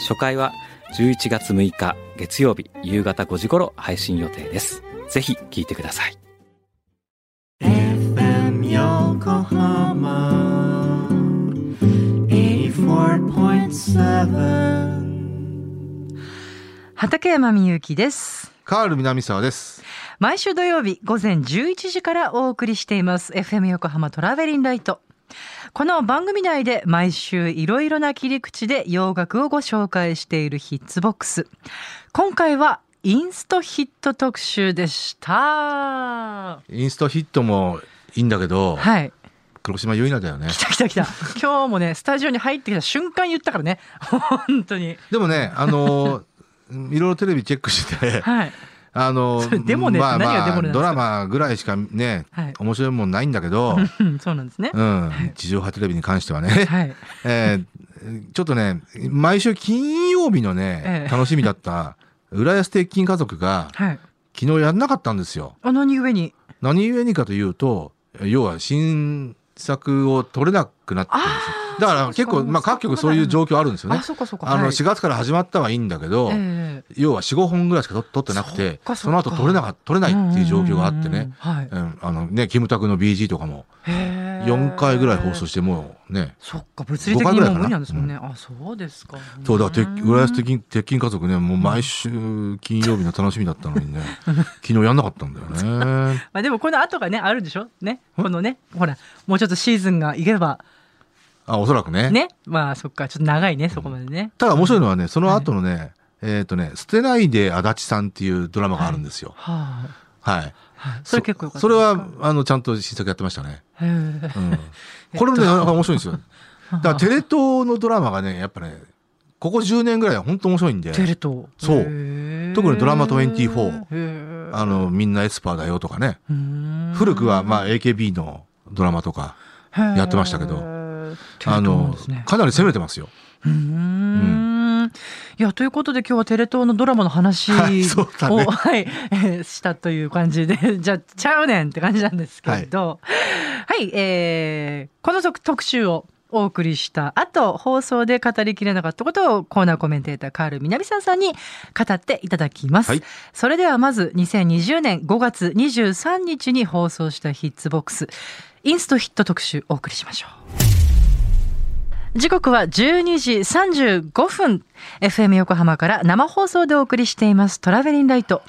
初回は11月6日月曜日夕方5時頃配信予定です。ぜひ聞いてください。FM Yokohama 84.7畠山みゆきです。カール南沢です。毎週土曜日午前11時からお送りしています。FM 横浜トラベリンライトこの番組内で毎週いろいろな切り口で洋楽をご紹介しているヒッツボックス。今回はインストヒット特集でした。インストヒットもいいんだけど、はい。黒島結菜だよね。来。た来た来た。今日もねスタジオに入ってきた瞬間言ったからね。本当に。でもね、あの、いろいろテレビチェックして、はいあの それ、でもねまあまあ、ドラマぐらいしかね、はい。面白いもんないんだけど、うんそうなんですね。うん、地上波テレビに関してはね、はい。えーちょっとね、毎週金曜日のね、ええ。楽しみだった、浦安鉄筋家族が、はい。昨日やんなかったんですよ。あ何故に？何故にかというと、要は新作を撮れなくなってるんですよ。だから結構、まあ各局そういう状況あるんですよね。あ。の、はい。4月から始まったはいいんだけど、え要は4、5本ぐらいしか撮撮ってなくてその後撮れなか撮れないっていう状況があってね。うん。あのね、キムタクの BG とかもへー4回ぐらい放送してもうね、そっか物理的にもう無理なんですもんね、あそうですか。そうだ、鉄うん浦安鉄筋鉄筋家族ね、もう毎週金曜日の楽しみだったのにね、昨日やんなかったんだよね。まあでもこの後がねあるでしょ。ね。このねほらもうちょっとシーズンがいけばあ、おそらくね。ね。まあそっか。ちょっと長いねそこまでね。ただ面白いのはね、その後のね、えっ、とね、捨てないで足立さんっていうドラマがあるんですよ。ははい。い、はい、それ結構よかった。それは、あの、ちゃんと新作やってましたね。うん。これもね、なかなか面白いんですよ。だからテレ東のドラマがね、やっぱね、ここ10年ぐらいは本当面白いんで、テレ東。そう。特にドラマ24へー。あの、みんなエスパーだよとかね、うーん。古くはまあ AKB のドラマとか、やってましたけど。あのかなり攻めてますよ。うーん。いやということで今日はテレ東のドラマの話を、はいね。はいえー したという感じで じゃあちゃうねんって感じなんですけど。はい、えーこの特特集をお送りした後放送で語りきれなかったことをコーナーコメンテーターカール南沢さんに語っていただきます、はい。それではまず2020年5月23日に放送したヒッツボックス。インストヒット特集お送りしましょう。時刻は12時35分。FM 横浜から生放送でお送りしています。トラベリンライト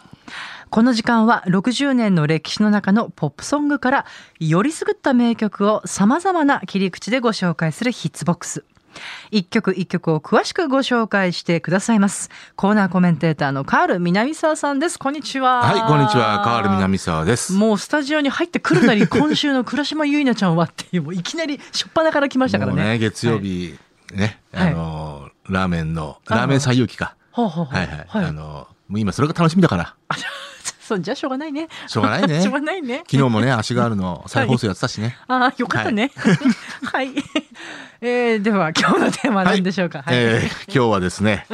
この時間は60年の歴史の中のポップソングからよりすぐった名曲を様々な切り口でご紹介するヒッツボックス一曲一曲を詳しくご紹介してくださいますコーナーコメンテーターのカール南沢さんですこんにちははい、こんにちは。カール南沢です。もうスタジオに入ってくるなり今週の倉島結菜ちゃんはっていうもういきなり初っ端から来ましたからねね、月曜日、ね、はいあの、ラーメンの、ラーメン最有機か。ほうほうほうはいはい。あの、もう今それが楽しみだから。そうじゃあしょうがないねしょうがないね しょうがないね昨日もね、足があるの再放送やってたしね。ああ、よかったね。はい。えー、では、今日のテーマは何でしょうか？はい。えー今日はですね、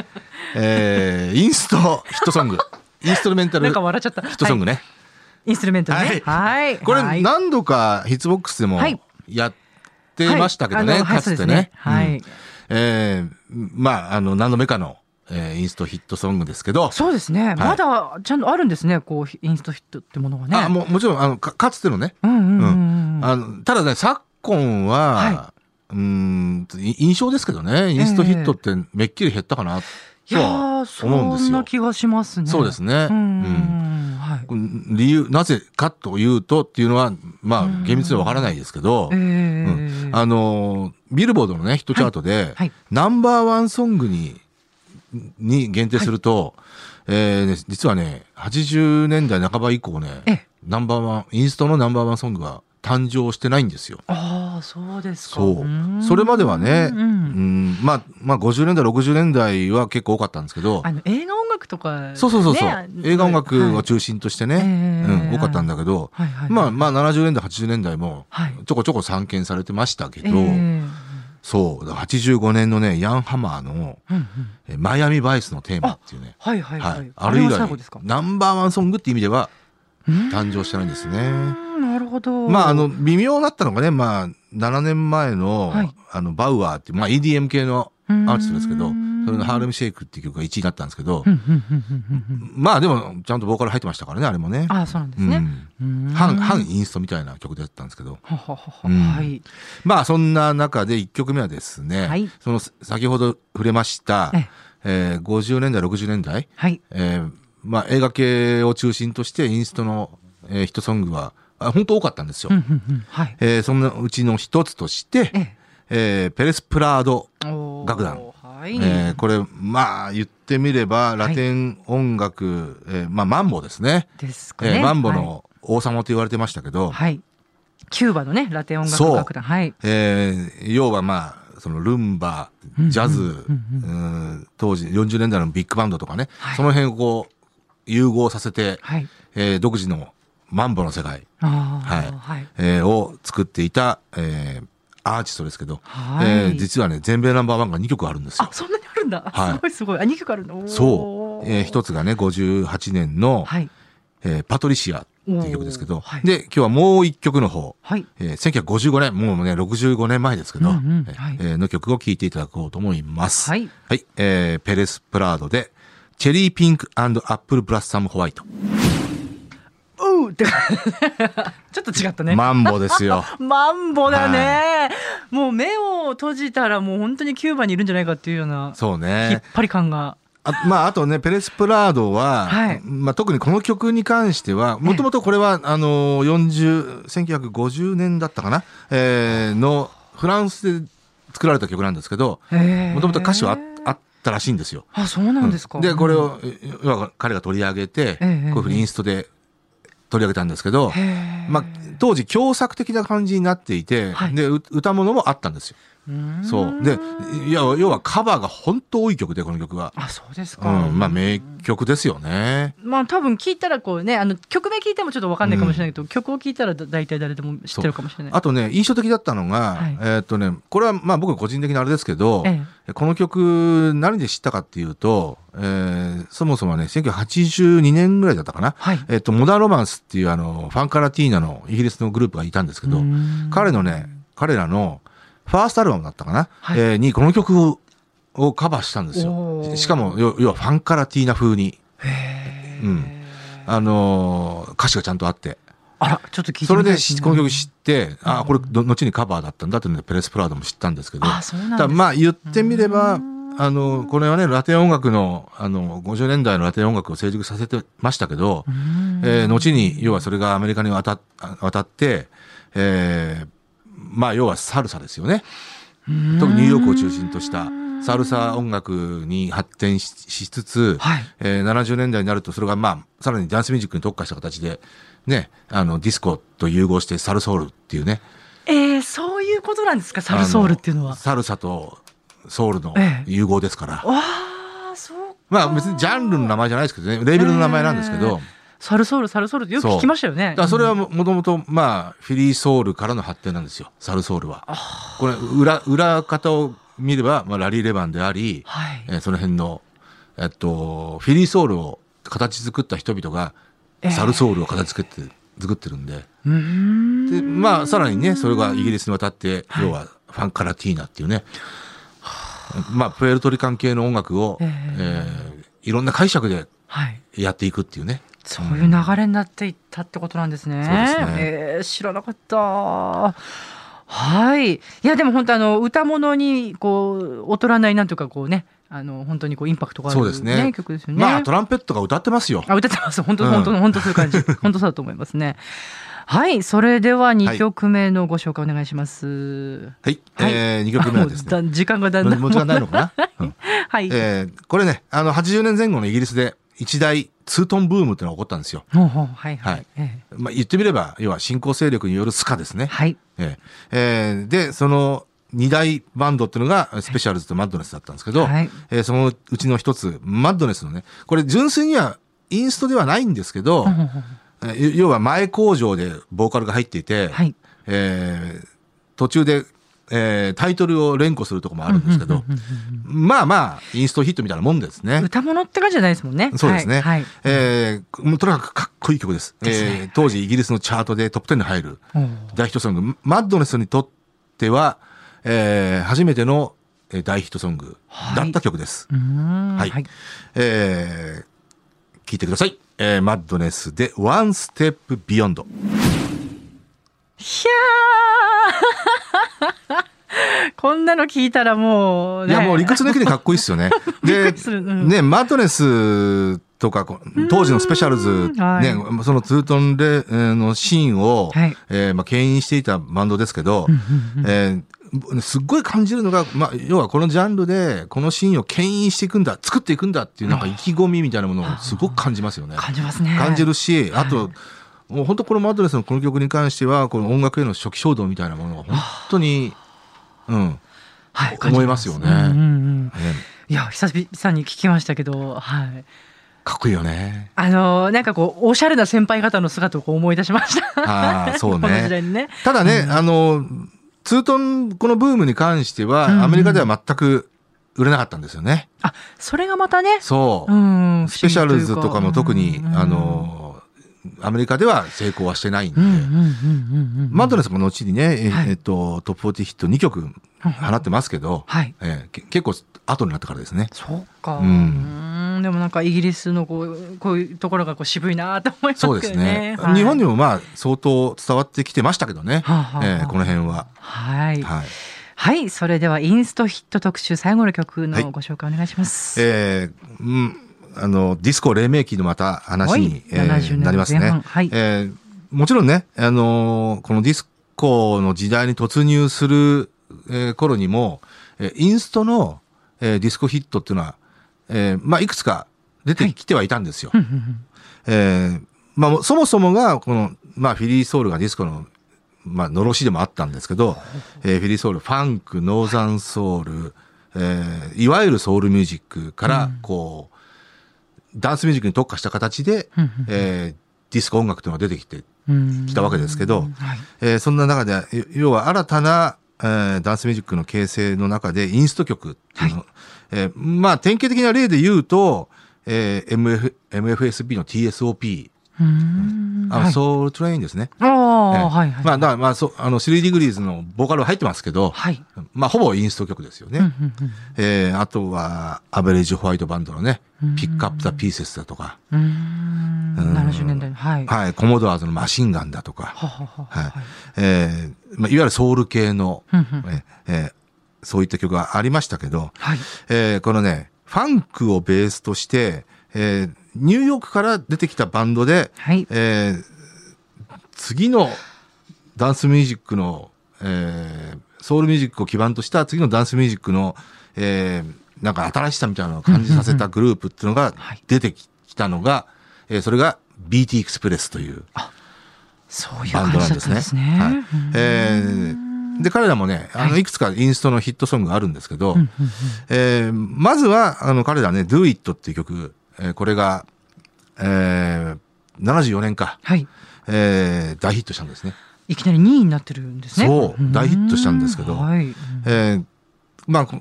えーインストヒットソング。インストルメンタルなんヒか笑っちゃった。ットソングはいね。インストゥルメントね。はい。これはい何度かヒッツボックスでもはいやってましたけどね、かつてね。はいえーまあ、あの、何度目かの、えーインストヒットソングですけど、そうですね。まだ、ちゃんとあるんですね。こう、インストヒットってものがね。あももちろんあのか、かつてのね、ただね、昨今は、はうーんい印象ですけどね、インストヒットってめっきり減ったかな、いやとはー、思うんですよ。そんな気がしますね。そうですね。うんうん。理由、なぜかというとっていうのは、まあ、うん厳密にはわからないですけど、えうーんあのー、ビルボードのね、ヒットチャートで、はいナンバーワンソングに、に限定すると、えーね実はね、80年代半ば以降ねええ、ナンバーワン、インストのナンバーワンソングは誕生してないんですよ。ああ、あそうですか。そう。ーん。それまではねううんん、まあ、まあ、50年代、60年代は結構多かったんですけど、あの映画音楽とか、そうそうそうそう、ね映画音楽をはい。中心としてね、ええ。うん、多かったんだけど、はいはいまあ、まあ、70年代、80年代もはい、ちょこちょこ散見されてましたけど、ええそう、だから85年のね、ヤンハマーの、うんうん。えマイアミバイスのテーマっていうね、はいはいはい、はい、あれ以来ナンバーワンソングって意味ではうん？誕生してないんですね。なるほど。まあ、あの、微妙だったのがね、まあ、7年前の、はい。あの、バウアーっていう、まあ、EDM 系のアーティストですけど、うん。それのハーレムシェイクっていう曲が1位になったんですけどまあでも、ちゃんとボーカル入ってましたからね、あれもね。あそうなんですね、うん。うん。反、反インストみたいな曲だったんですけど。はい。まあそんな中で1曲目はですね、はい。その先ほど触れましたえ、え。ー50年代、60年代、はい。えーまあ映画系を中心としてインストの、えーヒットソングはあ本当多かったんですよ。はい。えーそのうちの一つとして、ええーペレス・プラード、楽団。はい、えーこれまあ言ってみればラテン音楽、えーまあマンボですね。ですかね、えーマンボはい。の王様と言われてましたけど、はい。キューバのね、ラテン音楽楽団。はい。えー要はまあそのルンバジャズ、うんうん。当時40年代のビッグバンドとかね、はい。その辺をこう融合させて、はい。えー独自のマンボの世界、はい。はい。えーを作っていた、えーアーティストですけど、はいえー実はね全米ナンバーワンが2曲あるんですよあ、。そんなにあるんだ。はいすごいすごい。あ、2曲あるの？そう、えー一つがね58年の、はい。えーパトリシアっていう曲ですけど、はいで今日はもう一曲の方、はい。えー1955年もうね65年前ですけど、うんうんえーはいえーの曲を聴いていただこうと思います。はい。はい、えーペレス・プラードで、チェリーピンクアップルブラッサムホワイト。って。ちょっと違ったね。マンボですよ。マンボだね、もう目を閉じたらもう本当にキューバにいるんじゃないかっていうようなそう引っね。張り感が。あまあ、あとね、ペレス・プラードは、はいまあ、特にこの曲に関しては、もともとこれは、あの、40、1950年だったかな、えーの、フランスで作られた曲なんですけど、もともと歌詞はああったらしいんですよ。あ、そうなんですか。で、これを、彼が取り上げて、こうええいうふうにインストで取り上げたんですけど、まあ、当時共作的な感じになっていて、はいで、う歌物もあったんですよ。そう。で、いや、要はカバーが本当多い曲で、この曲は。あ、そうですうか。ん、まあ名曲ですよね。まあ多分聞いたらこうねあの曲名聞いてもちょっと分かんないかもしれないけど、曲を聞いたらだ大体誰でも知ってるかもしれない。あとね、印象的だったのが、はいえーっとね、これはまあ僕個人的なあれですけど、えこの曲何で知ったかっていうと、えーそもそもね、1982年ぐらいだったかな。はいえーっと、モダンロマンスっていうあの、ファンカラティーナのイギリスのグループがいたんですけど彼のね、彼らのファーストアルバムだったかな、はい。えーにこの曲ををカバーしたんですよ。しかも、要要はファンカラティーナ風に、うん。あのー歌詞がちゃんとあって。あらちょっと聞いてみそれでこの曲知って、あこれど後にカバーだったんだっていうのでペレス・プラードも知ったんですけど、あそうなんですだからまあ言ってみれば、あの、これはね、ラテン音楽の、あの、50年代のラテン音楽を成熟させてましたけど、えー後に、要はそれがアメリカに渡っ渡って、えーまあ要はサルサですよね。特にニューヨークを中心としたサルサ音楽に発展ししつつ、はい。えー70年代になるとそれがまあさらにダンスミュージックに特化した形でねあのディスコと融合してサルソウルっていうね。えー、そういうことなんですか？サルソウルっていうのは。あサルサとソウルのええ。融合ですから、わあそうか。まあ別にジャンルの名前じゃないですけどね。レーベルの名前なんですけど、サルソウルサルソウルってよく聞きましたよね。だそれはももともとまあフィリーソウルからの発展なんですよ。サルソウルは。これ裏裏方を見れば、まあ、ラリー・レバンであり、はい。えーその辺の、えっと、フィリーソウルを形作った人々がええサルソウルを形作って、作ってるんで。でまあさらにねそれがイギリスに渡って、はい。要はファンカラティーナっていうね、まあプエルトリカン系の音楽を、えええーいろんな解釈ではい。やっていくっていうね。そういう流れになっていったってことなんですね。そうねえー知らなかった。はい。いやでも本当あの歌物にこう劣らないなんとかこうねあの本当にこうインパクトがある、そうですね曲ですよね。まあトランペットが歌ってますよ。あ歌ってます本当うん本当、本当そういう感じ 本当そうだと思いますね。はいそれでは二曲目のご紹介お願いします。はい。はいえー、2曲目はですね。時間がだんだんもう時間ないのかな、うん はい、えーこれね、あの、80年前後のイギリスで一大ツートンブームっていうのが起こったんですよ。ほうほうはいははいい。ええまあ、言ってみれば、要は新興勢力によるスカですね。はい。えええーで、その二大バンドっていうのが、スペシャルズとマッドネスだったんですけど、はいえーそのうちの一つ、マッドネスのね、これ純粋にはインストではないんですけど、ほうほうほうえー要は前工場でボーカルが入っていて、はい。えー途中で、えータイトルを連呼するとこもあるんですけど、まあまあ、インストヒットみたいなもんですね。歌物って感じじゃないですもんね。そうですね。はい。はいえーもうとにかくかっこいい曲です。ですねえー当時イギリスのチャートでトップ10に入る大ヒットソング。マッドネスにとっては、えー初めてのえー大ヒットソングだった曲です。はいはい。えー聞いてください。えーマッドネスで One Step Beyond。ひゃー。こんなの聞いたらもう、ね、いや、もう理屈抜きでかっこいいっすよね。でね、マッドネスとか、こ当時のスペシャルズ、はい。ね、そのツートンレえーのシーンを、はい。えーまあ、牽引していたバンドですけど、えーすっごい感じるのが、まあ、要はこのジャンルで、このシーンを牽引していくんだ、作っていくんだっていうなんか意気込みみたいなものをすごく感じますよね。感じますね。感じるし、あはと、もう本当このマッドネスのこの曲に関しては、この音楽への初期衝動みたいなものが本当に、うん、はい、思いますよねうんうんうんねいや、久々に聞きましたけど、はい。かっこいいよね。あのーなんかこう、おしゃれな先輩方の姿をこう思い出しました？ああ、そうね。にね。ただね、あの、ツートン、このブームに関しては、うんうんアメリカでは全く売れなかったんですよね。あ、それがまたね、そう。うん、スペシャルズとかも特に、うんあ、の、アメリカでは成功はしてないんで。マッドネスも後にね、えはいえっと、トップ40ヒット2曲放ってますけど、はい。えーけ結構後になってからですね。そうか。ううんん。でもなんかイギリスのこう、こういうところがこう渋いなと思いますけどそうですね。はい日本にもまあ相当伝わってきてましたけどね。はあはえーこの辺は。はい。はい。はい。それではインストヒット特集最後の曲はいのご紹介お願いします。えーうん、あの、ディスコ黎明期のまた話はいに、えー70年なりますね。はい。えーもちろんね、あのーこのディスコの時代に突入する、えー頃にも、えーインストの、えーディスコヒットっていうのは、えーまあ、いくつか出てきてはいたんですよ。うんうんうん。えーまあ、そもそもが、この、まあ、フィリーソウルがディスコの、まあ、のろしでもあったんですけど、えーフィリーソウル、ファンク、ノーザンソウル、えーいわゆるソウルミュージックから、こう、ダンスミュージックに特化した形で、えーディスコ音楽というのが出てきて、うん。きたわけですけどはい。えーそんな中で、よ要は新たな、えーダンスミュージックの形成の中で、インスト曲っていうの、えーまあ、典型的な例で言うと、えー MF MFSB の TSOP、うんあの、はいソウルトレインですね。ああ、えーはいはい。まあ、だからまあ、そう、あの、3ディグリーズのボーカルは入ってますけど、はい。まあ、ほぼインスト曲ですよね。えーあとは、アベレージホワイトバンドのね、 Pick Up the Pieces だとか、うーんうん70年代のはい。はい、コモドアーズのマシンガンだとか、ははははいはい。えーまあ、いわゆるソウル系の、えーそういった曲がありましたけど、はい。えーこのね、ファンクをベースとして、えーニューヨークから出てきたバンドで、はい。えー次のダンスミュージックの、えーソウルミュージックを基盤とした次のダンスミュージックの、えーなんか新しさみたいなのを感じさせたグループっていうのがはい出てきたのが、えーそれが BT エクスプレスというそういうバンドなんですね。ね。はいうんえーで、彼らもね、あの、はいいくつかインストのヒットソングがあるんですけど、うんうんうんえーまずは、あの、彼らね、Do It っていう曲、えーこれが、えー74年か、はい。えー大ヒットしたんですね。いきなり2位になってるんですね。そう大ヒットしたんですけどうんはい。えーまあ、こ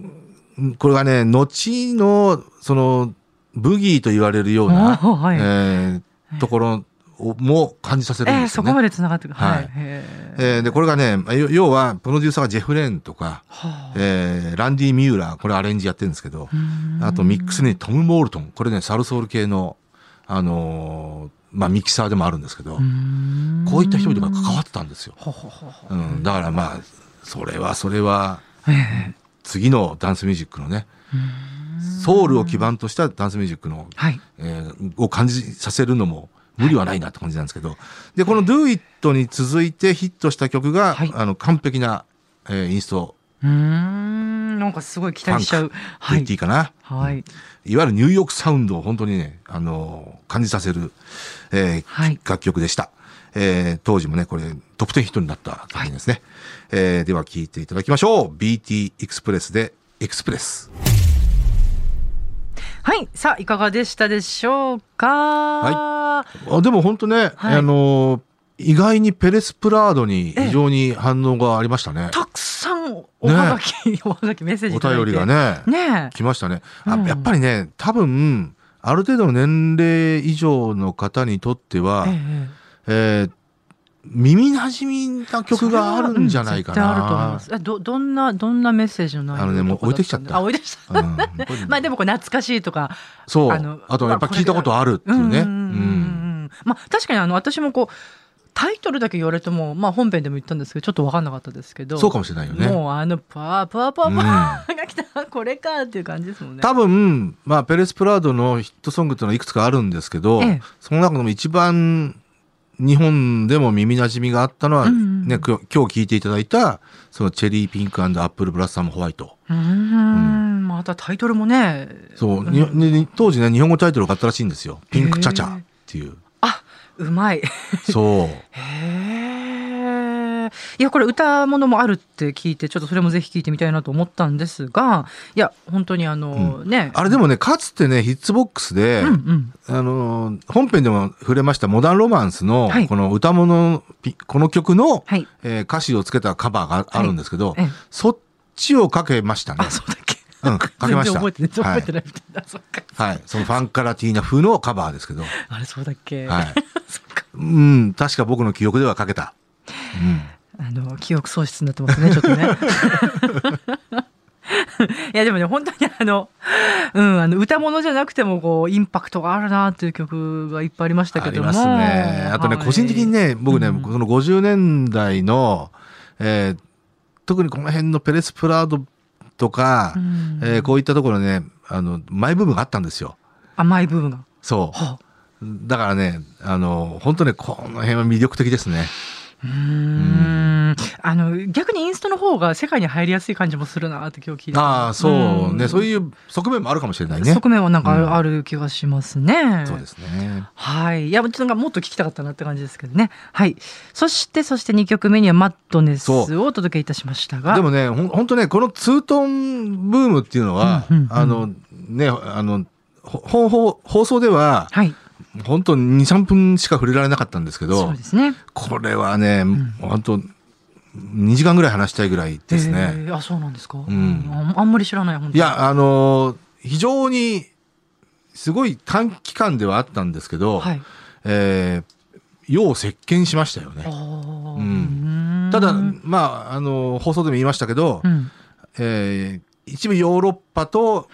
これがね、後の、その、ブギーと言われるような、はいえーところをも感じさせるんえー、ですよね。そこまで繋がってくる。ははいい。へーえーで、これがね、要要は、プロデューサーがジェフ・レーンとか、はあえーランディ・ミューラー、これアレンジやってるんですけど、うんあとミックスにトム・モールトン、これね、サルソウル系の、あのーまあ、ミキサーでもあるんですけど、うんこういった人々が関わってたんですよ。うん、だからまあ、それはそれは、ええ次のダンスミュージックのね、ソウルを基盤としたダンスミュージックの、はい。えーを感じさせるのも無理はないなって感じなんですけど、で、この Do It に続いてヒットした曲が、はいあの、完璧な、えーインストうーん。んなんかすごい期待しちゃう。はい言っていい。かな？はい。いわゆるニューヨークサウンドを本当にね、あの、感じさせる、えーはい楽曲でした。えー当時もね、これトップ10ヒットになった作品ですね。えーでは聴いていただきましょう。BT エクスプレスでエクスプレス。はい。さあ、いかがでしたでしょうか？はあでも本当ね、はいあの、意外にペレスプラードに非常に反応がありましたね。たくさんおはがき、おはがきメッセージいお。便りが。ね、ね来ましたね。あうんやっぱりね、多分、ある程度の年齢以上の方にとっては、え。ええー耳馴染みな曲があるんじゃないかそれはうんあると思いまな。す。えど、どんな、どんなメッセージの内容あのねもう置いてきちゃったあ、置いてきちゃった。うんまあ でもこれ懐かしいとか。そう。ああのとやっぱ聞いたことあるっていうね。うんうんうんうんうんまあ確かにあの私もこうタイトルだけ言われてもまあ本編でも言ったんですけどちょっと分かんなかったですけどそうかもしれないよね。もうあのパーパーパーパーうんが来た これかっていう感じですもんね。多分、まあ、ペレス・プラードのヒットソングっていうのはいくつかあるんですけど、ええその中でも一番日本でも耳馴染みがあったのは、うんうんね、今日聞いていただいた、そのチェリーピンクアップルブラッサムホワイト。うーんまたタイトルもねそう、ね当時ね、日本語タイトルがあったらしいんですよ。ピンクチャチャっていう。あうまい。そう。へえ。いやこれ歌物もあるって聞いてちょっとそれもぜひ聞いてみたいなと思ったんですがいや本当にあの、ねあれでもね、かつてね、ヒッツボックスで、うんうんあのー、本編でも触れましたモダンロマンスのはい、この歌物、ピこの曲の、はいえー歌詞をつけたカバーがあるんですけど、ええそっちをかけましたねあ。そうだっけ？うん、かけました。全然覚えてない全然覚えてないみたいな、そっかはい。そのファンカラティーナ風のカバーですけど、あれそうだっけ、はい。うん、確か僕の記憶ではかけた。うん。あの記憶喪失になってますねちょっとね いやでもね本当にあの,、うん、あの歌物じゃなくてもこうインパクトがあるなっていう曲がいっぱいありましたけどもありますね。あとね、はい個人的にね、僕ね、うんその50年代の、えー特にこの辺のペレス・プラードとか、うんえーこういったところね、あの、マイブームがあったんですよ。甘い部分がそはあう。だからね、あの、本当ね、この辺は魅力的ですね。うーんあの逆にインストの方が世界に入りやすい感じもするなって今日聞いてああ、そうね、そうういう側面もあるかもしれないね。側面はなんかある,、気がしますねそうですね。はい。いや、ちょっもっと聞きたかったなって感じですけどね。はい。そして、そして2曲目にはマッドネスをお届けいたしましたが。でもね、ほん本当ね、このツートンブームっていうのは、うんうんうんあの、ね、あの、ほほほ放送では、はい。本当2、3分しか触れられなかったんですけそどう、ですね。これはね、本当2時間ぐらい話したいぐらいですね。えーあ、そうなんですか？んああんまり知らない、本当に。いや、あのー非常に、すごい短期間ではあったんですけど、はい。えー、よう席巻しましたよね。うんうんただ、まあ、あのー放送でも言いましたけど、うん。えー一部ヨーロッパと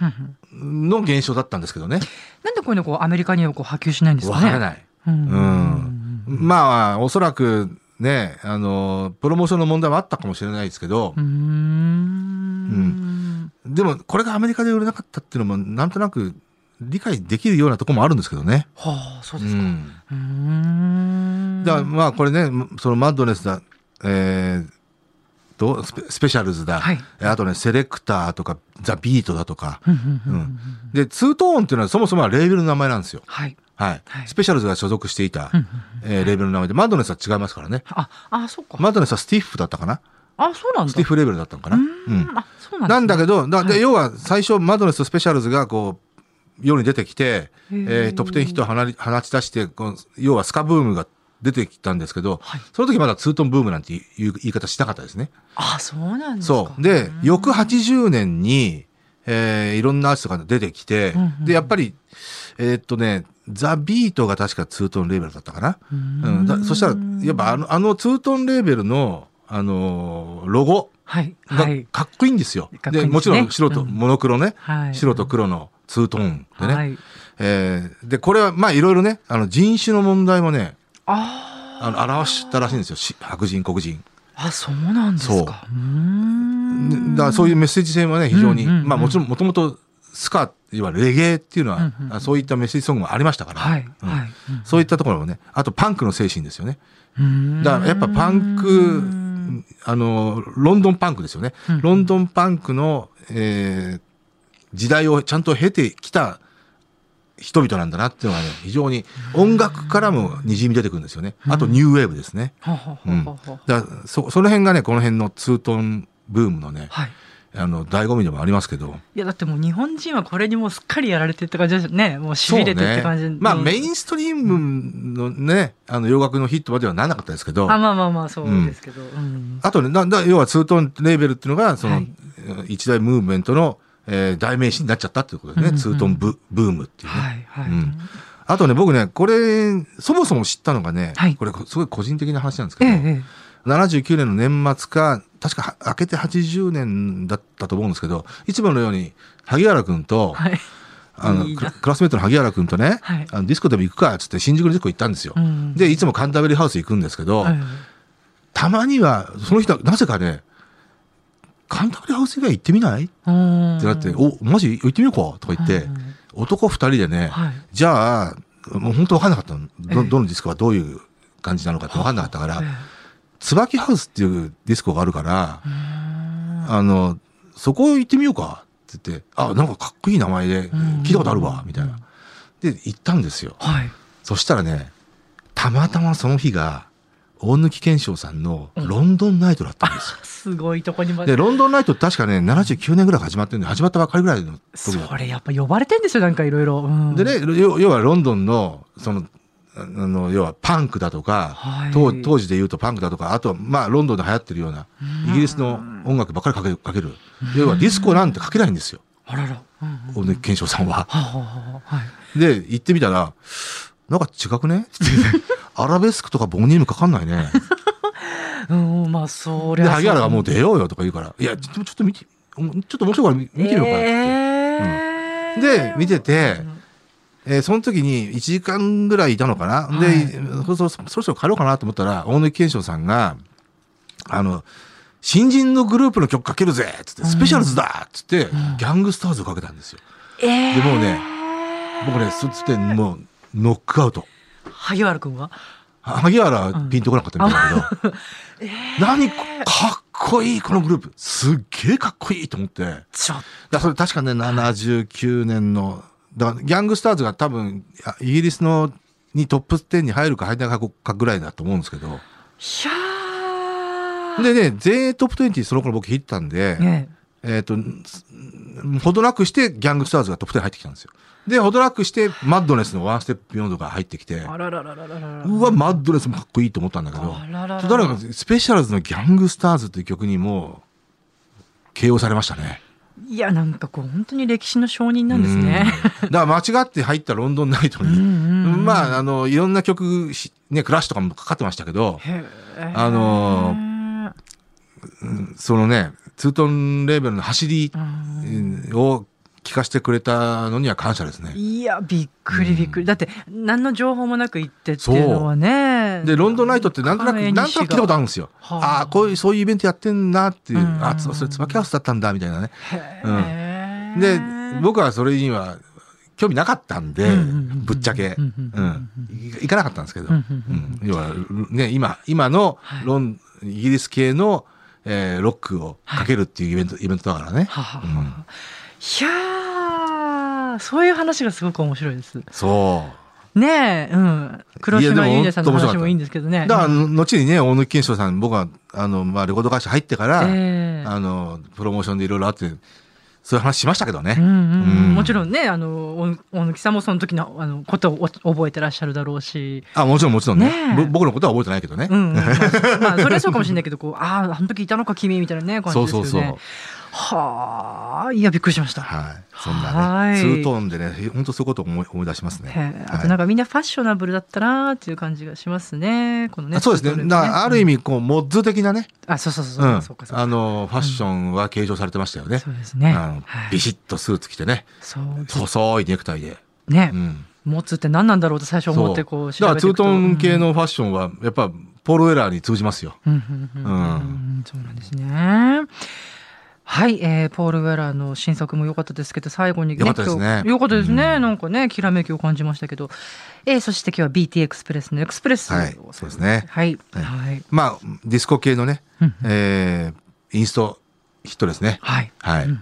の現象だったんですけどね。なんでこういうのこうアメリカにはこう波及しないんですかね？わからない。うん。うんまあ、おそらくね、あのープロモーションの問題もあったかもしれないですけどう、ん。でも、これがアメリカで売れなかったっていうのも、なんとなく理解できるようなところもあるんですけどね。はあ、そううですか。ん。うん。だまあ、これね、そのマッドネスだ、えーとスペ、スペシャルズだ、はいあとね、セレクターとか、ザ・ビートだとか、うんうんうんうんで、ツートーンっていうのはそもそもはレーベルの名前なんですよ。はい。はい。はいスペシャルズが所属していた、うんうんえーレーベルの名前で、マッドネスは違いますからね。あ、あ、そうか。マッドネスはスティッフだったかな？あ、そうなんだ。スティッフレーベルだったのかな？ううんん。あ、そうなんなんだけど、だではい要は最初、マッドネスとスペシャルズがこう、世に出てきて、えートップ10ヒットを放ち出してこう、要はスカブームが出てきたんですけど、はいその時まだツートンブームなんていう言い方しなかったですね。あ、そうなんですか。そう。で、翌80年に、えーいろんなアーティストが出てきて、うんうんで、やっぱり、えーっとね、ザ・ビートが確かツートンレーベルだったかな。ううんん、だそしたら、やっぱあの、あのツートンレーベルの、あのーロゴはい。がはい。かっこいいんですよ。かっこいいでもちろん白と、うんモノクロね、はい白と黒のツートーンでね。はい。えーで、これは、まあいろいろね、あの、人種の問題もね、ああの、表したらしいんですよ。し白人、黒人。あ、あ、そうなんですか。そうだからそういうメッセージ性もね、非常に、うんうんうんまあもちろん、もともとスカ、いわゆるレゲエっていうのは、うんうんそういったメッセージソングもありましたから、はい。うんはい。そういったところもね、あとパンクの精神ですよね。うんだからやっぱパンクんあの、ロンドンパンクですよね。うんロンドンパンクの、えー時代をちゃんと経てきた人々なんだなっていうのがね、非常に音楽からも滲み出てくるんですよね。あとニューウェーブですね。ほうんだそ、その辺がね、この辺のツートンブームのね、はい。あの、醍醐味でもありますけど。いやだってもう日本人はこれにもうすっかりやられてって感じですよね。もう痺れてって感じ。まあメイン。ンストリームのね、あの洋楽のヒットまではならなかったですけど、あまあまあまあそうですけど。うんあとね、なだ要はツートンレーベルっていうのが、その、はい一大ムーブメントの、えー代名詞になっちゃったっていうことですね。うんうんツートンブブームっていうね。はいはい。うんあとね、僕ね、これ、そもそも知ったのがね、はいこれすごい個人的な話なんですけど、えええ79年の年末か、確かは明けて80年だったと思うんですけど、いつものように、萩原くんと、え。はい。あのククラスメートの萩原くんとね、はい。あのディスコでも行くかっつって新宿のディスコ行ったんですよ。うん。で、いつもカンタベリーハウス行くんですけど、はい。たまには、その人はなぜかね、カンタベリーハウス以外行ってみない？ってうんなって、お、マジ行ってみようか？とか言ってうん、男二人でね、はい。じゃあ、もう本当わかんなかったの。ど、ええどのディスコがどういう感じなのかってわかんなかったから、え椿ハウスっていうディスコがあるから、あの、そこ行ってみようかって言って、あ、なんかかっこいい名前で、ん聞いたことあるわ、みたいな。で、行ったんですよ。はい。そしたらね、たまたまその日が、大貫健章さんのロンドンナイトだったんですよ。すごいとこにまで、で。ロンドンナイトって確かね、79年ぐらい始まってるんで、始まったばっかりぐらいのそれやっぱ呼ばれてんですよ、なんかいろいろ。うんでね、要要はロンドンの、その、あの、要はパンクだとか、はい当当時で言うとパンクだとか、あと、まあ、ロンドンで流行ってるような、イギリスの音楽ばっかりかける、かける。要はディスコなんてかけないんですよ。あらら。うんうん健章さんは。で、行ってみたら、なんか違くね？アラベスクとかボニームかかんないね。うん、まあ、そりで、ゃ。萩原がもう出ようよとか言うから、いや、ちょっとちょっと見て、ちょっと面白いから見見てみようかって。えーで、見てて、えーその時に1時間ぐらいいたのかな、で、そそそろそろ帰ろうかなと思ったら、大貫健章さんが、あの、新人のグループの曲かけるぜ！っつって、スペシャルズだ！っつって、ギャングスターズをかけたんですよ。えー。でもうね、僕ね、そっつってもう、ノックアウト。萩原君は萩原ピンとこなかったみたいだけど、何こかっこいいこのグループ。すっげえかっこいいと思って。ちょっらそれ確かね、79年の、だからギャングスターズが多分、あイギリスのにトップ10に入るか入らないかぐらいだと思うんですけど。でね、全英トップ20その頃僕弾いてたんで、ねえっ、と、すほどなくしてギャングスターズがトップ10入ってきたんですよ。で、ほどなくしてマッドネスの One Step Beyond が入ってきて、あららららららら。うわ、マッドネスもかっこいいと思ったんだけど、あららららとにかくスペシャルズのギャングスターズっていう曲にも影響されましたね。いや、なんかこう、本当に歴史の証人なんですね。うん。だから間違って入ったロンドンナイトに、まあ、あの、いろんな曲し、ね、クラッシュとかもかかってましたけど、あのそのね、ツートンレーベルの走りうん。を聞かせてくれたのには感謝ですね。いや、びっくりびっくり。だって、何の情報もなく行ってっていうのはね。で、ロンドンナイトってなんとなく、亀なんとなく聞いたことあるんですよ。はああこういう、そういうイベントやってんなっていう、うんあ、つそれ、椿ハウスだったんだ、みたいなね。へーで、僕はそれには興味なかったんで、うんうんうんぶっちゃけ、ううんん、行かなかったんですけど、ううんうんん要は、ね、今、今のはいロン、イギリス系の、えーロックをかけるっていうイベント、イベントだからね。はははうんいやー、そういう話がすごく面白いです。そう。ねえ、うん。黒島結菜さんの話もいいんですけどね。だから、うん後にね、大貫健章さん、僕は、あの、まあ、レコード会社入ってから、ええあの、プロモーションでいろいろあって、そういう話しましたけどね。もちろんね、あの、お大貫さんもその時のあのことをお覚えてらっしゃるだろうし。あ、もちろんもちろんね。ね僕のことは覚えてないけどね。うんうん、まあ、まあそれはそうかもしれないけど、こう、ああ、あの時いたのか君みたいなね、感じそうですよね。そうそう。はあ、いや、びっくりしました。はい。そんはなね、いツートーンでね、本当そういうことを思い思い出しますね。あはいとなんかみんなファッショナブルだったなっていう感じがしますね。このね。あそうですね。だから、ある意味、こう、モッズ的なね、あ、そうそうそうう、んそうか。あの、ファッションは継承されてましたよね。そうですね。ビシッとスーツ着てね、そう細いネクタイで。ねう、ん。持つって何なんだろうと最初思ってこう調べてだからツートン系のファッションは、やっぱ、ポールウェラーに通じますよ。うんそうなんですね。はい、えー、ポール・ウェラーの新作も良かったですけど、最後に、良かったですね良かったですね、うんなんかね、きらめきを感じましたけど。えー、そして今日は BT エクスプレスのエクスプレスをはいそうですねはい。はいはい。まあ、ディスコ系のね、うんえーインストヒットですね。はい。はい。うん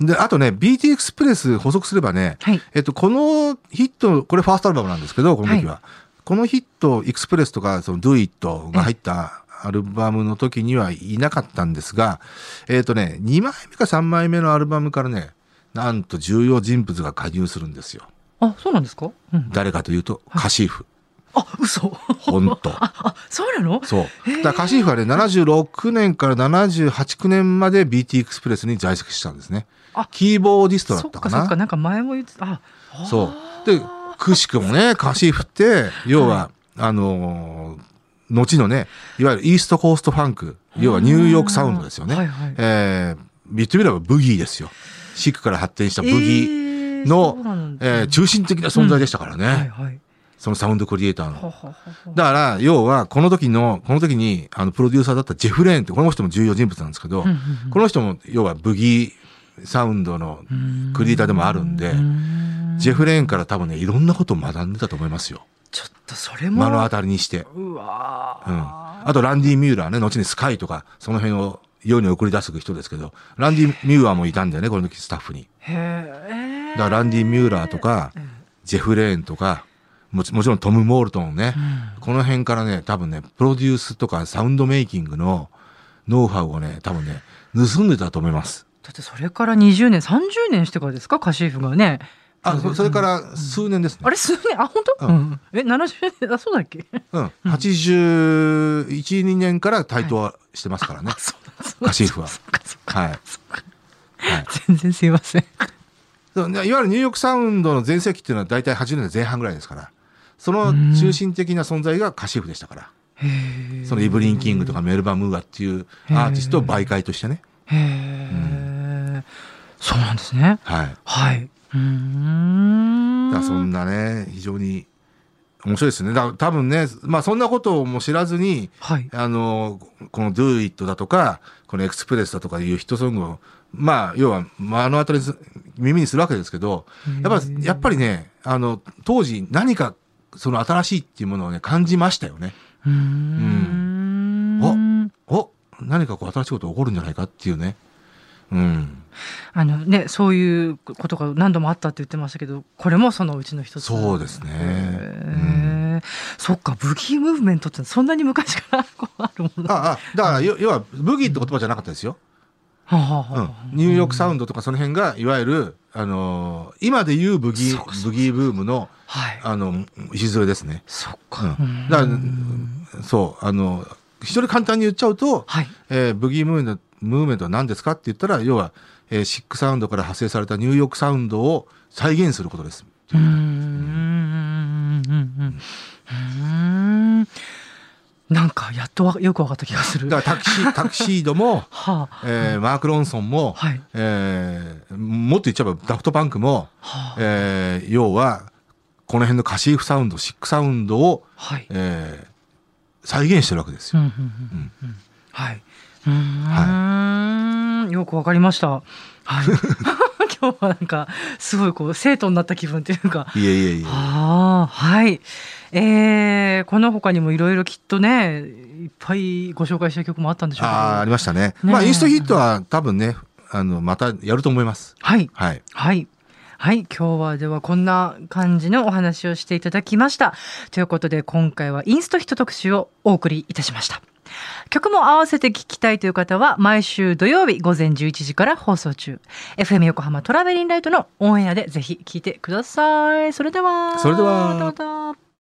で、あとね、BT エクスプレス補足すればね、はい。えっと、このヒット、これファーストアルバムなんですけど、この時は。このヒット、エクスプレスとか、その Do It が入ったアルバムの時にはいなかったんですが、えっとね、2枚目か3枚目のアルバムからね、なんと重要人物が加入するんですよ。あ、そうなんですか？うん。誰かというと、カシーフ。あ、嘘。ほんと。あ、あ、そうなの？そう。だカシーフはね、76年から78、9年まで BT エクスプレスに在籍したんですねあ。キーボーディストだったかな。そっかそっか、なんか前も言ってた。あ、そう。で、くしくもね、カシーフって、要は、あのー後のね、いわゆるイーストコーストファンク、要はニューヨークサウンドですよね。はいはい。えー、言ってみりゃあブギーですよ。シックから発展したブギー、ーのえー中心的な存在でしたからね。はいはい。そのサウンドクリエイターの。だから、要は、この時の、この時に、あの、プロデューサーだったジェフ・レーンって、この人も重要人物なんですけど、うんうんうんこの人も、要は、ブギーサウンドのクリエイターでもあるんでう、んジェフ・レーンから多分ね、いろんなことを学んでたと思いますよ。ちょっとそれも。目の当たりにして。うわうん。ーあと、ランディ・ミューラーね、後にスカイとか、その辺を世に送り出す人ですけど、ランディ・ミューアーもいたんだよね、この時スタッフに。へえ。だから、ランディ・ミューラーとか、ジェフ・レーンとか、もちもちろんトム・モールトンね、この辺からね、多分ね、プロデュースとかサウンドメイキングのノウハウをね、多分ね、盗んでたと思います。だってそれから20年、30年してからですか、カシーフがね。あ、そそれから数年ですね。あれ、数年、あ、本当、ううんん、え、70年、あ、そうだっけ？うん。81、2年から台頭はしてますからね。あ、そうだ、そうだ。カシーフははい。はい。全然すいません。そういわゆるニューヨークサウンドの全盛期っていうのは大体80年代前半ぐらいですから、その中心的な存在がカシーフでしたから。そのイブリン・キングとかメルバ・ムーアっていうアーティストを媒介としてね。へえ、そうなんですね。はい。はい。うーん。だそんなね、非常に面白いですね。だ多分ね、まあそんなことをも知らずに、はい。あの、この Do It だとか、このエクスプレスだとかいうヒットソングを、まあ、要は目の当たり耳にするわけですけど、やっぱ、やっぱりね、あの、当時何かその新しいっていうものをね、感じましたよね。うーん。お何かこう新しいこと起こるんじゃないかっていうね。うん。あのね、そういうことが何度もあったって言ってましたけど、これもそのうちの一つ。そうですね。へーそっか、ブギームーブメントってそんなに昔からこうあるものだ。ああ、だから、要要は、ブギーって言葉じゃなかったですよ。はあはあはうんあ。ニューヨークサウンドとかその辺が、いわゆる、あのー今で言うブギー、ブギーブームの、はい。あの、礎ですね。そっうか。ん。だから、そう、あの、一人簡単に言っちゃうと、はい。えーブギームーブメントムーブメントは何ですかって言ったら、要は、えーシックサウンドから派生されたニューヨークサウンドを再現することです。うーん。うん。なんか、やっとわよくわかった気がする。だからタキシー、タキシードも、はあ。えーマーク・ロンソンも、はい。えーもっと言っちゃえばダフトパンクも、はあ。えー要は、この辺のカシーフサウンド、シックサウンドを、はい。えー再現してるわけですよ。うんうんうんうんはい。うーん、よくわかりました。はい。今日はなんか、すごいこう、生徒になった気分っていうか。いえいえいえ。ああ、はい。えー、この他にもいろいろきっとね、いっぱいご紹介した曲もあったんでしょうけど。ああ、ありましたね。ねえまあ、インストヒットは多分ね、あの、またやると思います。はい。はい。はい。はい。今日はではこんな感じのお話をしていただきました。ということで今回はインストヒット特集をお送りいたしました。曲も合わせて聴きたいという方は毎週土曜日午前11時から放送中。FM 横浜トラベリンライトのオンエアでぜひ聴いてください。それでは。それではまたまた